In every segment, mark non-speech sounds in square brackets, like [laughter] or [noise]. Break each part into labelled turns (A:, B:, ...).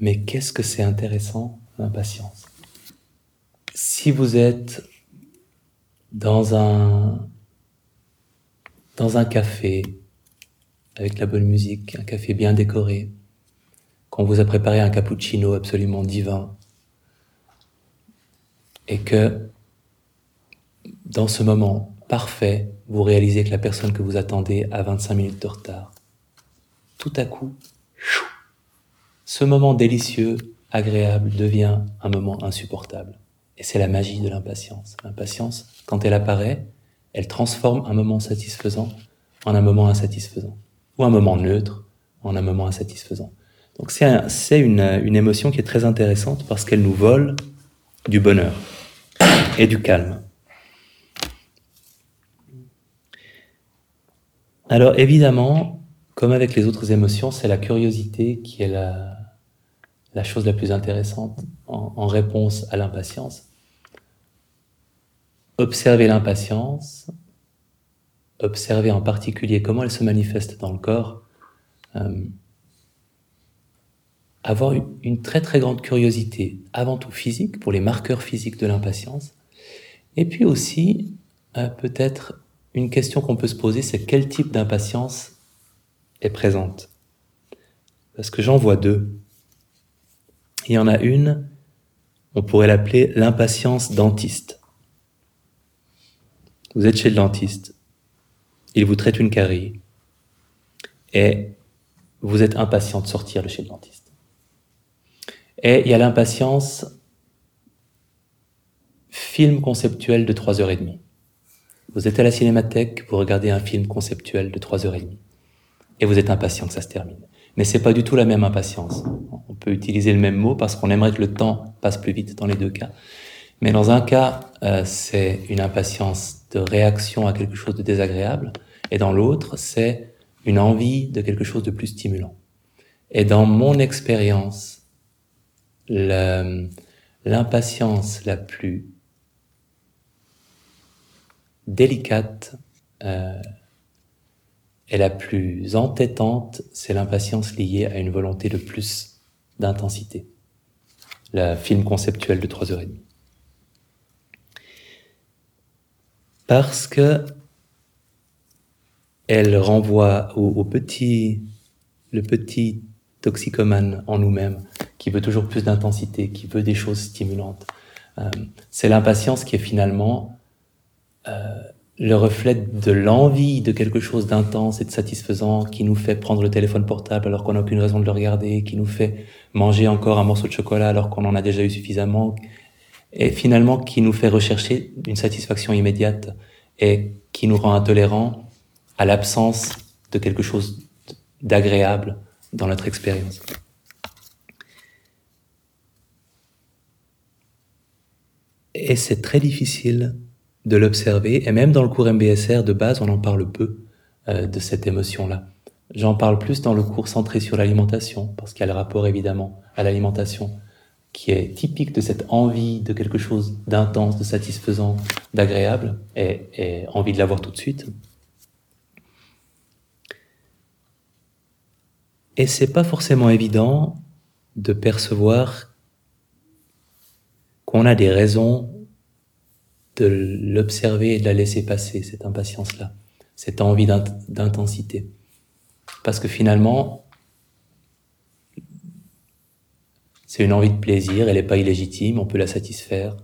A: Mais qu'est-ce que c'est intéressant, l'impatience? Si vous êtes dans un, dans un café, avec la bonne musique, un café bien décoré, qu'on vous a préparé un cappuccino absolument divin, et que dans ce moment parfait, vous réalisez que la personne que vous attendez a 25 minutes de retard. Tout à coup, ce moment délicieux, agréable, devient un moment insupportable. Et c'est la magie de l'impatience. L'impatience, quand elle apparaît, elle transforme un moment satisfaisant en un moment insatisfaisant. Ou un moment neutre en un moment insatisfaisant. Donc c'est une, émotion qui est très intéressante parce qu'elle nous vole du bonheur et du calme. Alors évidemment, comme avec les autres émotions, c'est la curiosité qui est la, la chose la plus intéressante en, réponse à l'impatience. Observer l'impatience, observer en particulier comment elle se manifeste dans le corps, euh, avoir une très très grande curiosité, avant tout physique, pour les marqueurs physiques de l'impatience, et puis aussi euh, peut-être une question qu'on peut se poser, c'est quel type d'impatience est présente? Parce que j'en vois deux. Il y en a une, on pourrait l'appeler l'impatience dentiste. Vous êtes chez le dentiste, il vous traite une carie, et vous êtes impatient de sortir de chez le dentiste. Et il y a l'impatience film conceptuel de 3h30. Vous êtes à la cinémathèque, vous regardez un film conceptuel de 3h30. Et vous êtes impatient que ça se termine. Mais c'est pas du tout la même impatience. On peut utiliser le même mot parce qu'on aimerait que le temps passe plus vite dans les deux cas. Mais dans un cas, euh, c'est une impatience de réaction à quelque chose de désagréable, et dans l'autre, c'est une envie de quelque chose de plus stimulant. Et dans mon expérience, l'impatience la plus délicate euh, et la plus entêtante, c'est l'impatience liée à une volonté de plus d'intensité. Le film conceptuel de 3h30. parce que elle renvoie au, petit, le petit toxicomane en nous-mêmes, qui veut toujours plus d'intensité, qui veut des choses stimulantes. Euh, c'est l'impatience qui est finalement euh, le reflet de l'envie de quelque chose d'intense et de satisfaisant qui nous fait prendre le téléphone portable alors qu'on n'a aucune raison de le regarder, qui nous fait manger encore un morceau de chocolat alors qu'on en a déjà eu suffisamment, et finalement qui nous fait rechercher une satisfaction immédiate et qui nous rend intolérants à l'absence de quelque chose d'agréable dans notre expérience. Et c'est très difficile de l'observer, et même dans le cours MBSR de base, on en parle peu euh, de cette émotion-là. J'en parle plus dans le cours centré sur l'alimentation, parce qu'il y a le rapport évidemment à l'alimentation qui est typique de cette envie de quelque chose d'intense, de satisfaisant, d'agréable, et, envie de l'avoir tout de suite. Et c'est pas forcément évident de percevoir qu'on a des raisons de l'observer et de la laisser passer, cette impatience-là, cette envie d'intensité. Parce que finalement, C'est une envie de plaisir, elle n'est pas illégitime, on peut la satisfaire.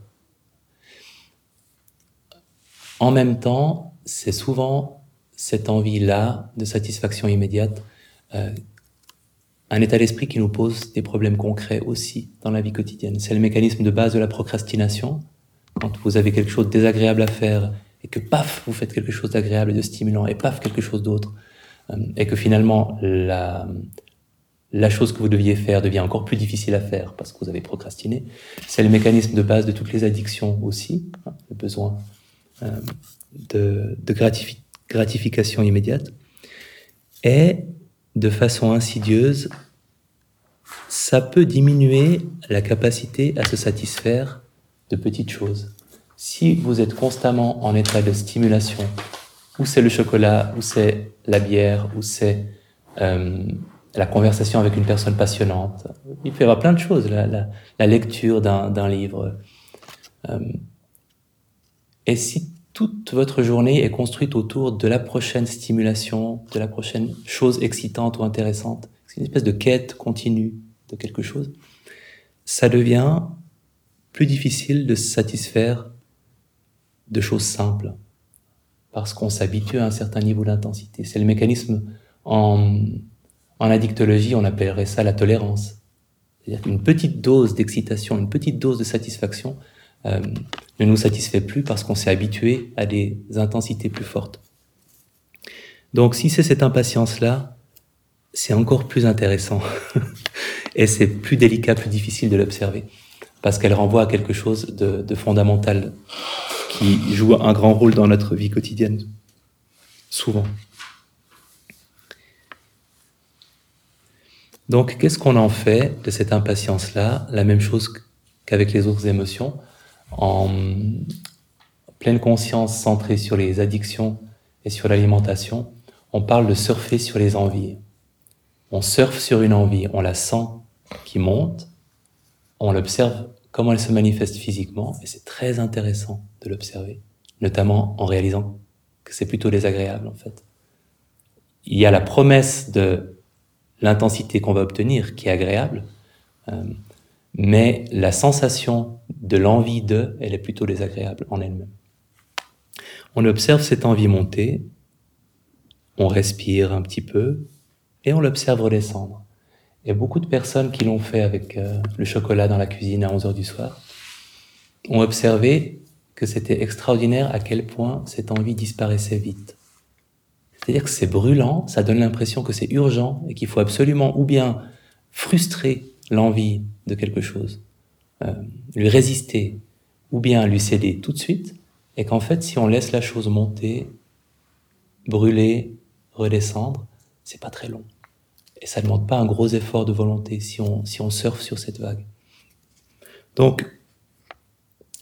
A: En même temps, c'est souvent cette envie-là de satisfaction immédiate, euh, un état d'esprit qui nous pose des problèmes concrets aussi dans la vie quotidienne. C'est le mécanisme de base de la procrastination. Quand vous avez quelque chose de désagréable à faire et que paf, vous faites quelque chose d'agréable et de stimulant et paf, quelque chose d'autre. Euh, et que finalement, la, la chose que vous deviez faire devient encore plus difficile à faire parce que vous avez procrastiné. C'est le mécanisme de base de toutes les addictions aussi, hein, le besoin euh, de, gratification immédiate. Et de façon insidieuse, ça peut diminuer la capacité à se satisfaire de petites choses. Si vous êtes constamment en état de stimulation, ou c'est le chocolat, ou c'est la bière, ou c'est euh, la conversation avec une personne passionnante. Il y avoir plein de choses, la, la, la lecture d'un livre. Euh, et si toute votre journée est construite autour de la prochaine stimulation, de la prochaine chose excitante ou intéressante, c'est une espèce de quête continue de quelque chose, ça devient plus difficile de se satisfaire de choses simples parce qu'on s'habitue à un certain niveau d'intensité. C'est le mécanisme en, en addictologie, on appellerait ça la tolérance. C'est-à-dire petite dose d'excitation, une petite dose de satisfaction euh, ne nous satisfait plus parce qu'on s'est habitué à des intensités plus fortes. Donc si c'est cette impatience-là, c'est encore plus intéressant [laughs] et c'est plus délicat, plus difficile de l'observer parce qu'elle renvoie à quelque chose de, fondamental qui joue un grand rôle dans notre vie quotidienne, souvent. Donc, qu'est-ce qu'on en fait de cette impatience-là? La même chose qu'avec les autres émotions, en pleine conscience centrée sur les addictions et sur l'alimentation, on parle de surfer sur les envies. On surfe sur une envie, on la sent qui monte, on l'observe comment elle se manifeste physiquement, et c'est très intéressant de l'observer, notamment en réalisant que c'est plutôt désagréable en fait. Il y a la promesse de l'intensité qu'on va obtenir qui est agréable, euh, mais la sensation de l'envie de, elle est plutôt désagréable en elle-même. On observe cette envie monter, on respire un petit peu, et on l'observe redescendre. Il y a beaucoup de personnes qui l'ont fait avec euh, le chocolat dans la cuisine à 11 heures du soir, ont observé que c'était extraordinaire à quel point cette envie disparaissait vite. C'est-à-dire que c'est brûlant, ça donne l'impression que c'est urgent et qu'il faut absolument ou bien frustrer l'envie de quelque chose, euh, lui résister, ou bien lui céder tout de suite, et qu'en fait, si on laisse la chose monter, brûler, redescendre, c'est pas très long. Et ça ne demande pas un gros effort de volonté si on, si on surfe sur cette vague. Donc,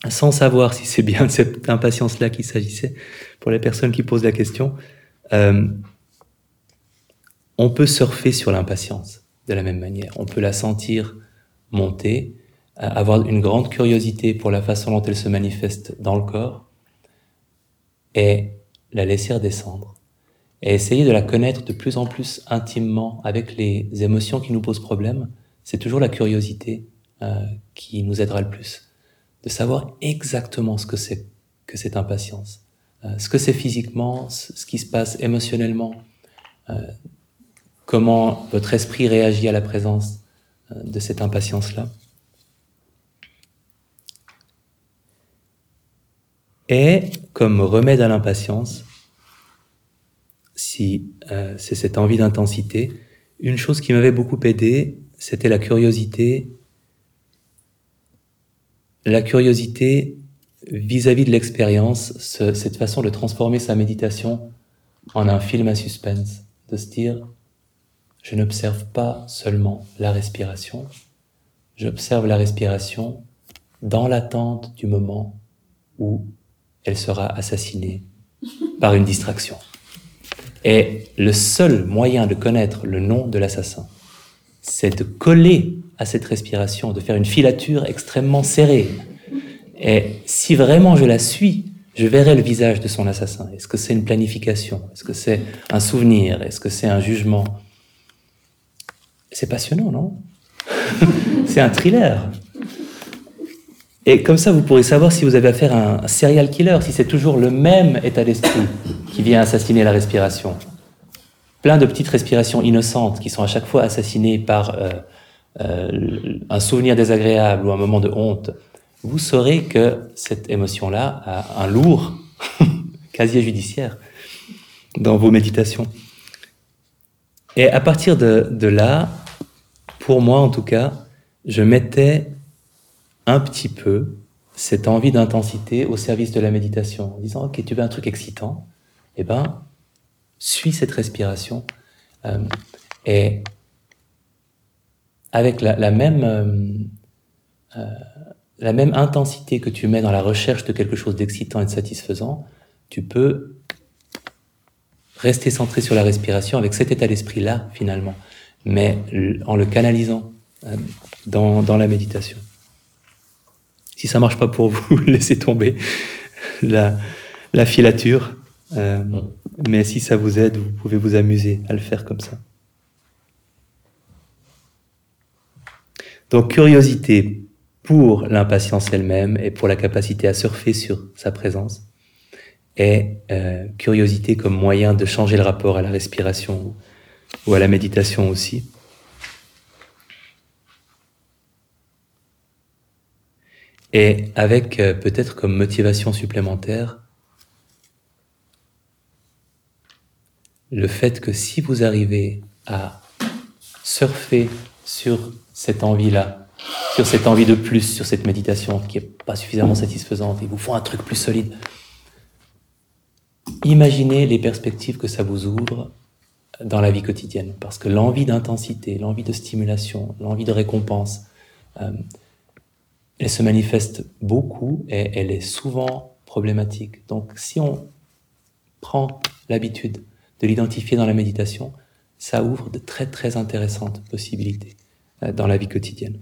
A: sans savoir si c'est bien de [laughs] cette impatience-là qu'il s'agissait, pour les personnes qui posent la question, euh, on peut surfer sur l'impatience de la même manière. On peut la sentir monter, euh, avoir une grande curiosité pour la façon dont elle se manifeste dans le corps et la laisser redescendre. Et essayer de la connaître de plus en plus intimement avec les émotions qui nous posent problème, c'est toujours la curiosité euh, qui nous aidera le plus. De savoir exactement ce que c'est que cette impatience. Euh, ce que c'est physiquement, ce qui se passe émotionnellement, euh, comment votre esprit réagit à la présence de cette impatience-là. Et comme remède à l'impatience, si c'est cette envie d'intensité, une chose qui m'avait beaucoup aidé, c'était la curiosité. La curiosité vis-à-vis de l'expérience, cette façon de transformer sa méditation en un film à suspense, de se dire, je n'observe pas seulement la respiration, j'observe la respiration dans l'attente du moment où elle sera assassinée par une distraction. Et le seul moyen de connaître le nom de l'assassin, c'est de coller à cette respiration, de faire une filature extrêmement serrée, et si vraiment je la suis, je verrai le visage de son assassin. Est-ce que c'est une planification? Est-ce que c'est un souvenir? Est-ce que c'est un jugement? C'est passionnant, non? [laughs] C'est un thriller. Et comme ça, vous pourrez savoir si vous avez affaire à un serial killer, si c'est toujours le même état d'esprit qui vient assassiner la respiration. Plein de petites respirations innocentes qui sont à chaque fois assassinées par euh, euh, un souvenir désagréable ou un moment de honte vous saurez que cette émotion-là a un lourd [laughs] casier judiciaire dans vos méditations. Et à partir de, de, là, pour moi en tout cas, je mettais un petit peu cette envie d'intensité au service de la méditation, en disant, ok, tu veux un truc excitant, eh ben, suis cette respiration. Euh, et avec la, même... Euh, euh, la même intensité que tu mets dans la recherche de quelque chose d'excitant et de satisfaisant, tu peux rester centré sur la respiration avec cet état d'esprit-là, finalement. mais en le canalisant dans, dans la méditation. Si ça marche pas pour vous, [laughs] laissez tomber la, la filature. Euh, mais si ça vous aide, vous pouvez vous amuser à le faire comme ça. Donc curiosité pour l'impatience elle-même et pour la capacité à surfer sur sa présence, et euh, curiosité comme moyen de changer le rapport à la respiration ou à la méditation aussi. Et avec euh, peut-être comme motivation supplémentaire le fait que si vous arrivez à surfer sur cette envie-là, sur cette envie de plus, sur cette méditation qui est pas suffisamment satisfaisante, il vous faut un truc plus solide. Imaginez les perspectives que ça vous ouvre dans la vie quotidienne, parce que l'envie d'intensité, l'envie de stimulation, l'envie de récompense, euh, elle se manifeste beaucoup et elle est souvent problématique. Donc si on prend l'habitude de l'identifier dans la méditation, ça ouvre de très très intéressantes possibilités euh, dans la vie quotidienne.